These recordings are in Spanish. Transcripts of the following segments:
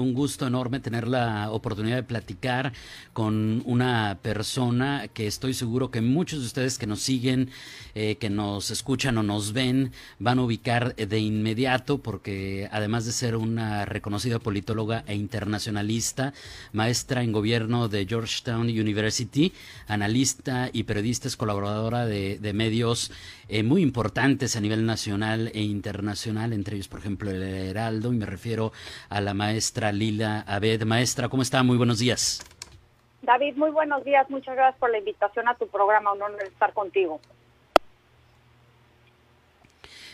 un gusto enorme tener la oportunidad de platicar con una persona que estoy seguro que muchos de ustedes que nos siguen, eh, que nos escuchan o nos ven, van a ubicar de inmediato porque además de ser una reconocida politóloga e internacionalista, maestra en gobierno de Georgetown University, analista y periodista, es colaboradora de, medios eh, muy importantes a nivel nacional e internacional, entre ellos, por ejemplo, el Heraldo, y me refiero a la maestra Lila Abed. Maestra, ¿cómo está? Muy buenos días. David, muy buenos días. Muchas gracias por la invitación a tu programa. Un honor estar contigo.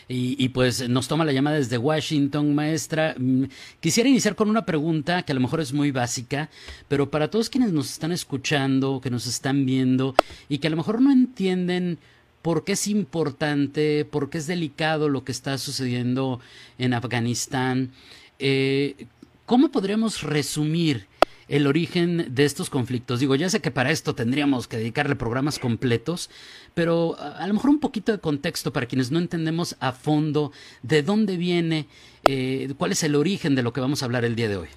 Y, y, pues nos toma la llamada desde Washington, maestra. Mm, quisiera iniciar con una pregunta que a lo mejor es muy básica, pero para todos quienes nos están escuchando, que nos están viendo y que a lo mejor no entienden por qué es importante, por qué es delicado lo que está sucediendo en Afganistán, eh, ¿cómo podríamos resumir el origen de estos conflictos? Digo, ya sé que para esto tendríamos que dedicarle programas completos, pero a, lo mejor un poquito de contexto para quienes no entendemos a fondo de dónde viene, eh, cuál es el origen de lo que vamos a hablar el día de hoy.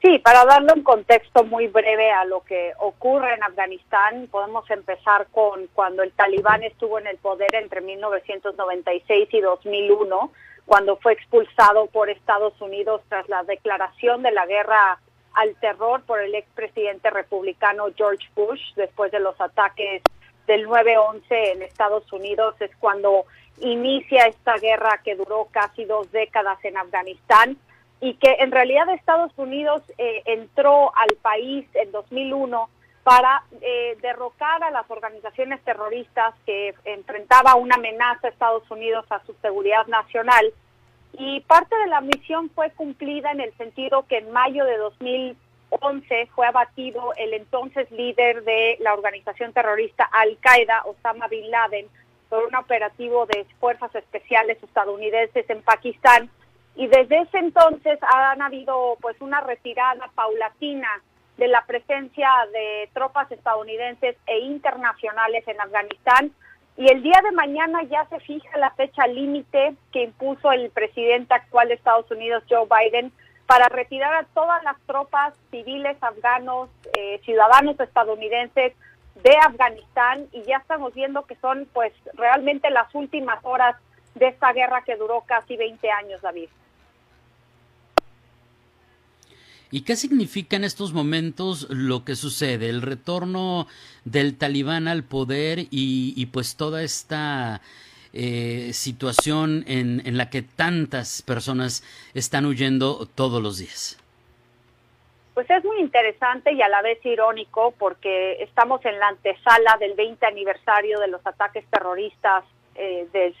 Sí, para darle un contexto muy breve a lo que ocurre en Afganistán, podemos empezar con cuando el talibán estuvo en el poder entre 1996 y 2001, cuando fue expulsado por Estados Unidos tras la declaración de la guerra al terror por el expresidente republicano George Bush después de los ataques del 9-11 en Estados Unidos, es cuando inicia esta guerra que duró casi dos décadas en Afganistán y que en realidad Estados Unidos eh, entró al país en 2001 para eh, derrocar a las organizaciones terroristas que enfrentaba una amenaza a Estados Unidos a su seguridad nacional. Y parte de la misión fue cumplida en el sentido que en mayo de 2011 fue abatido el entonces líder de la organización terrorista Al-Qaeda, Osama Bin Laden, por un operativo de fuerzas especiales estadounidenses en Pakistán. Y desde ese entonces han habido pues una retirada paulatina de la presencia de tropas estadounidenses e internacionales en Afganistán y el día de mañana ya se fija la fecha límite que impuso el presidente actual de Estados Unidos Joe Biden para retirar a todas las tropas civiles afganos, eh, ciudadanos estadounidenses de Afganistán y ya estamos viendo que son pues realmente las últimas horas de esta guerra que duró casi 20 años, David. ¿Y qué significa en estos momentos lo que sucede? El retorno del talibán al poder y, pues toda esta eh, situación en, la que tantas personas están huyendo todos los días. Pues es muy interesante y a la vez irónico porque estamos en la antesala del 20 aniversario de los ataques terroristas eh, del,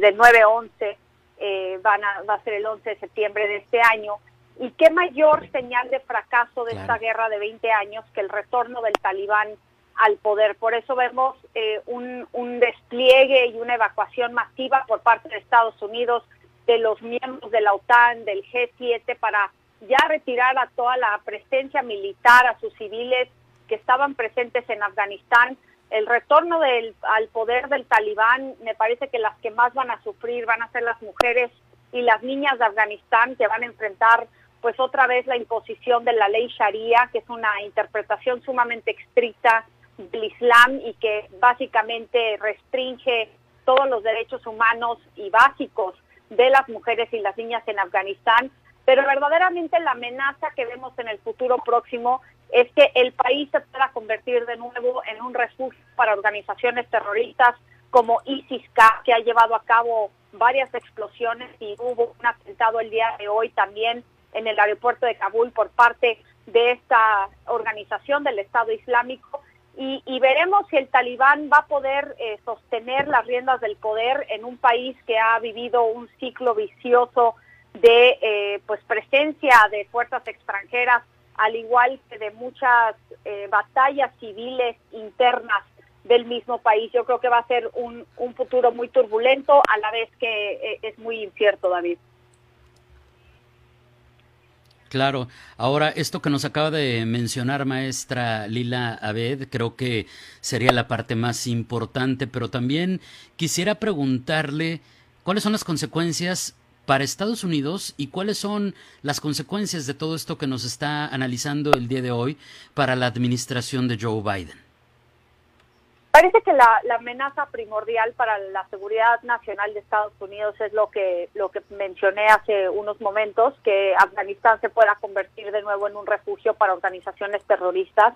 del 9-11, eh, van a, va a ser el 11 de septiembre de este año y qué mayor señal de fracaso de esta guerra de 20 años que el retorno del talibán al poder. Por eso vemos eh, un, un despliegue y una evacuación masiva por parte de Estados Unidos, de los miembros de la OTAN, del G7, para ya retirar a toda la presencia militar, a sus civiles que estaban presentes en Afganistán. El retorno del, al poder del talibán, me parece que las que más van a sufrir van a ser las mujeres y las niñas de Afganistán que van a enfrentar pues otra vez la imposición de la ley Sharia, que es una interpretación sumamente estricta del Islam y que básicamente restringe todos los derechos humanos y básicos de las mujeres y las niñas en Afganistán. Pero verdaderamente la amenaza que vemos en el futuro próximo es que el país se pueda convertir de nuevo en un refugio para organizaciones terroristas como ISIS-K, que ha llevado a cabo varias explosiones y hubo un atentado el día de hoy también en el aeropuerto de Kabul por parte de esta organización del Estado Islámico y, veremos si el talibán va a poder eh, sostener las riendas del poder en un país que ha vivido un ciclo vicioso de eh, pues presencia de fuerzas extranjeras al igual que de muchas eh, batallas civiles internas del mismo país. Yo creo que va a ser un, un futuro muy turbulento a la vez que es muy incierto, David. Claro. Ahora, esto que nos acaba de mencionar maestra Lila Abed, creo que sería la parte más importante, pero también quisiera preguntarle cuáles son las consecuencias para Estados Unidos y cuáles son las consecuencias de todo esto que nos está analizando el día de hoy para la administración de Joe Biden. Parece que la, amenaza primordial para la seguridad nacional de Estados Unidos es lo que lo que mencioné hace unos momentos, que Afganistán se pueda convertir de nuevo en un refugio para organizaciones terroristas.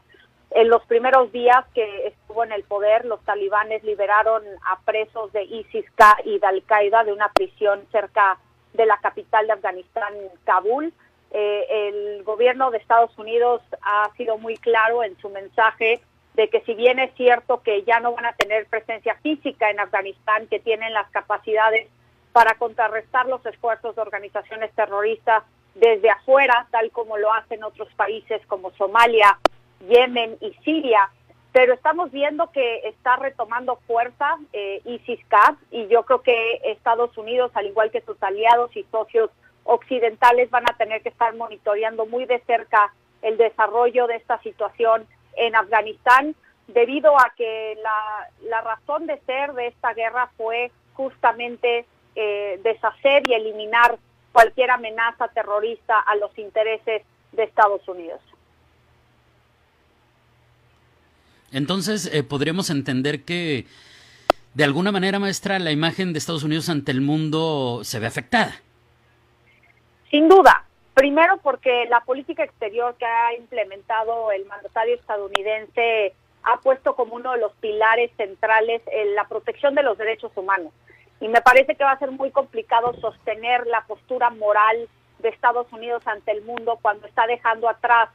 En los primeros días que estuvo en el poder, los talibanes liberaron a presos de ISIS-K y de Al-Qaeda de una prisión cerca de la capital de Afganistán, Kabul. Eh, el gobierno de Estados Unidos ha sido muy claro en su mensaje de que si bien es cierto que ya no van a tener presencia física en Afganistán, que tienen las capacidades para contrarrestar los esfuerzos de organizaciones terroristas desde afuera, tal como lo hacen otros países como Somalia, Yemen y Siria, pero estamos viendo que está retomando fuerza eh, ISIS-K y yo creo que Estados Unidos, al igual que sus aliados y socios occidentales, van a tener que estar monitoreando muy de cerca el desarrollo de esta situación en Afganistán, debido a que la, razón de ser de esta guerra fue justamente eh, deshacer y eliminar cualquier amenaza terrorista a los intereses de Estados Unidos. Entonces, eh, podríamos entender que, de alguna manera, maestra, la imagen de Estados Unidos ante el mundo se ve afectada. Sin duda. Primero, porque la política exterior que ha implementado el mandatario estadounidense ha puesto como uno de los pilares centrales en la protección de los derechos humanos. Y me parece que va a ser muy complicado sostener la postura moral de Estados Unidos ante el mundo cuando está dejando atrás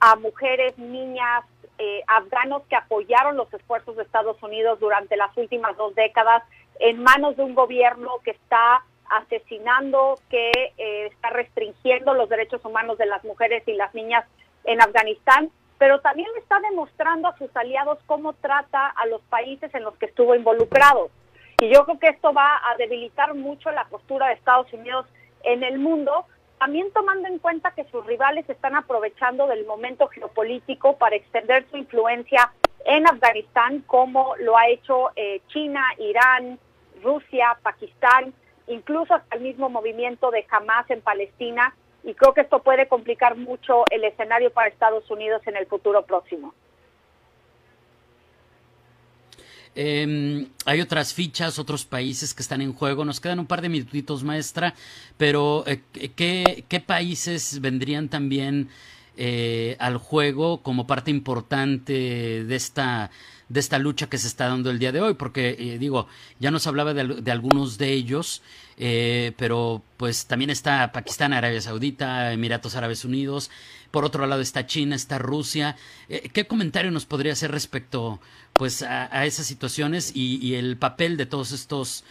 a mujeres, niñas, eh, afganos que apoyaron los esfuerzos de Estados Unidos durante las últimas dos décadas en manos de un gobierno que está asesinando, que eh, está restringiendo los derechos humanos de las mujeres y las niñas en Afganistán, pero también está demostrando a sus aliados cómo trata a los países en los que estuvo involucrado. Y yo creo que esto va a debilitar mucho la postura de Estados Unidos en el mundo, también tomando en cuenta que sus rivales están aprovechando del momento geopolítico para extender su influencia en Afganistán, como lo ha hecho eh, China, Irán, Rusia, Pakistán, incluso hasta el mismo movimiento de Hamas en Palestina, y creo que esto puede complicar mucho el escenario para Estados Unidos en el futuro próximo. Em, hay otras fichas, otros países que están en juego. Nos quedan un par de minutitos, maestra, pero eh, ¿qué, ¿qué, países vendrían también eh, al juego como parte importante de esta de esta lucha que se está dando el día de hoy, porque eh, digo, ya nos hablaba de, algunos de ellos, eh, pero pues también está Pakistán, Arabia Saudita, Emiratos Árabes Unidos, por otro lado está China, está Rusia. Eh, ¿Qué comentario nos podría hacer respecto pues a, esas situaciones y, el papel de todos estos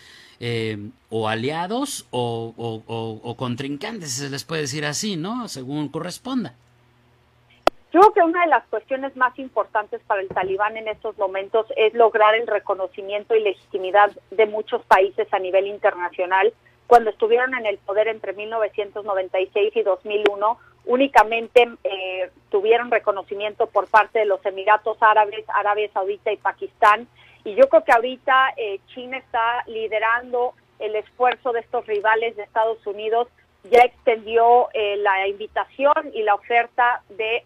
o aliados o, o contrincantes, se les puede decir así, ¿no? Según corresponda. Creo que una de las cuestiones más importantes para el talibán en estos momentos es lograr el reconocimiento y legitimidad de muchos países a nivel internacional. Cuando estuvieron en el poder entre 1996 y 2001, únicamente eh, tuvieron reconocimiento por parte de los Emiratos Árabes, Arabia Saudita y Pakistán. Y yo creo que ahorita eh, China está liderando el esfuerzo de estos rivales de Estados Unidos ya extendió eh, la invitación y la oferta de,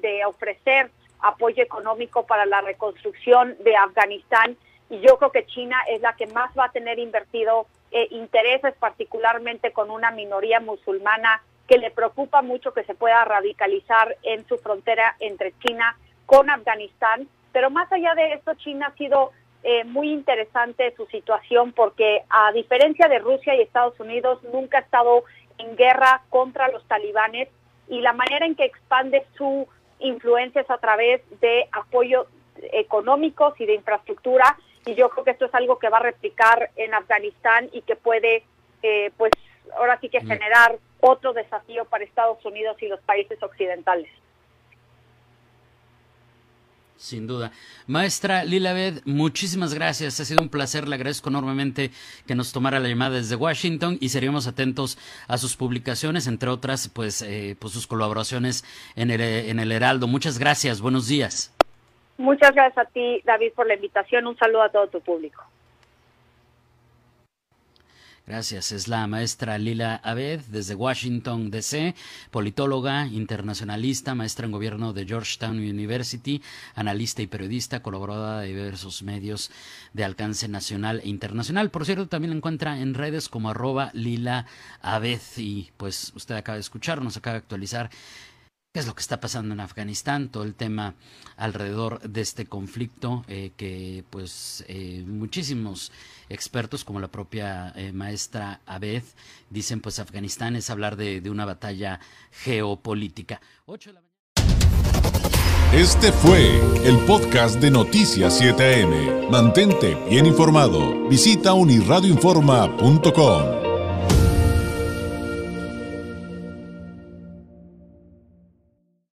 de ofrecer apoyo económico para la reconstrucción de Afganistán y yo creo que China es la que más va a tener invertido eh, intereses, particularmente con una minoría musulmana que le preocupa mucho que se pueda radicalizar en su frontera entre China con Afganistán. Pero más allá de esto, China ha sido eh, muy interesante su situación porque a diferencia de Rusia y Estados Unidos, nunca ha estado en guerra contra los talibanes y la manera en que expande su influencia es a través de apoyo económicos y de infraestructura y yo creo que esto es algo que va a replicar en Afganistán y que puede eh, pues ahora sí que generar otro desafío para Estados Unidos y los países occidentales. Sin duda. Maestra Lila Bed, muchísimas gracias. Ha sido un placer. Le agradezco enormemente que nos tomara la llamada desde Washington y seríamos atentos a sus publicaciones, entre otras, pues, eh, pues sus colaboraciones en el, en el Heraldo. Muchas gracias. Buenos días. Muchas gracias a ti, David, por la invitación. Un saludo a todo tu público. Gracias. Es la maestra Lila Abed desde Washington, D.C., politóloga, internacionalista, maestra en gobierno de Georgetown University, analista y periodista, colaboradora de diversos medios de alcance nacional e internacional. Por cierto, también la encuentra en redes como arroba Lila Abed. Y pues usted acaba de escuchar, nos acaba de actualizar qué es lo que está pasando en Afganistán, todo el tema alrededor de este conflicto eh, que pues eh, muchísimos expertos como la propia eh, maestra Abed dicen pues Afganistán es hablar de, de una batalla geopolítica. Este fue el podcast de Noticias 7am. Mantente bien informado. Visita unirradioinforma.com.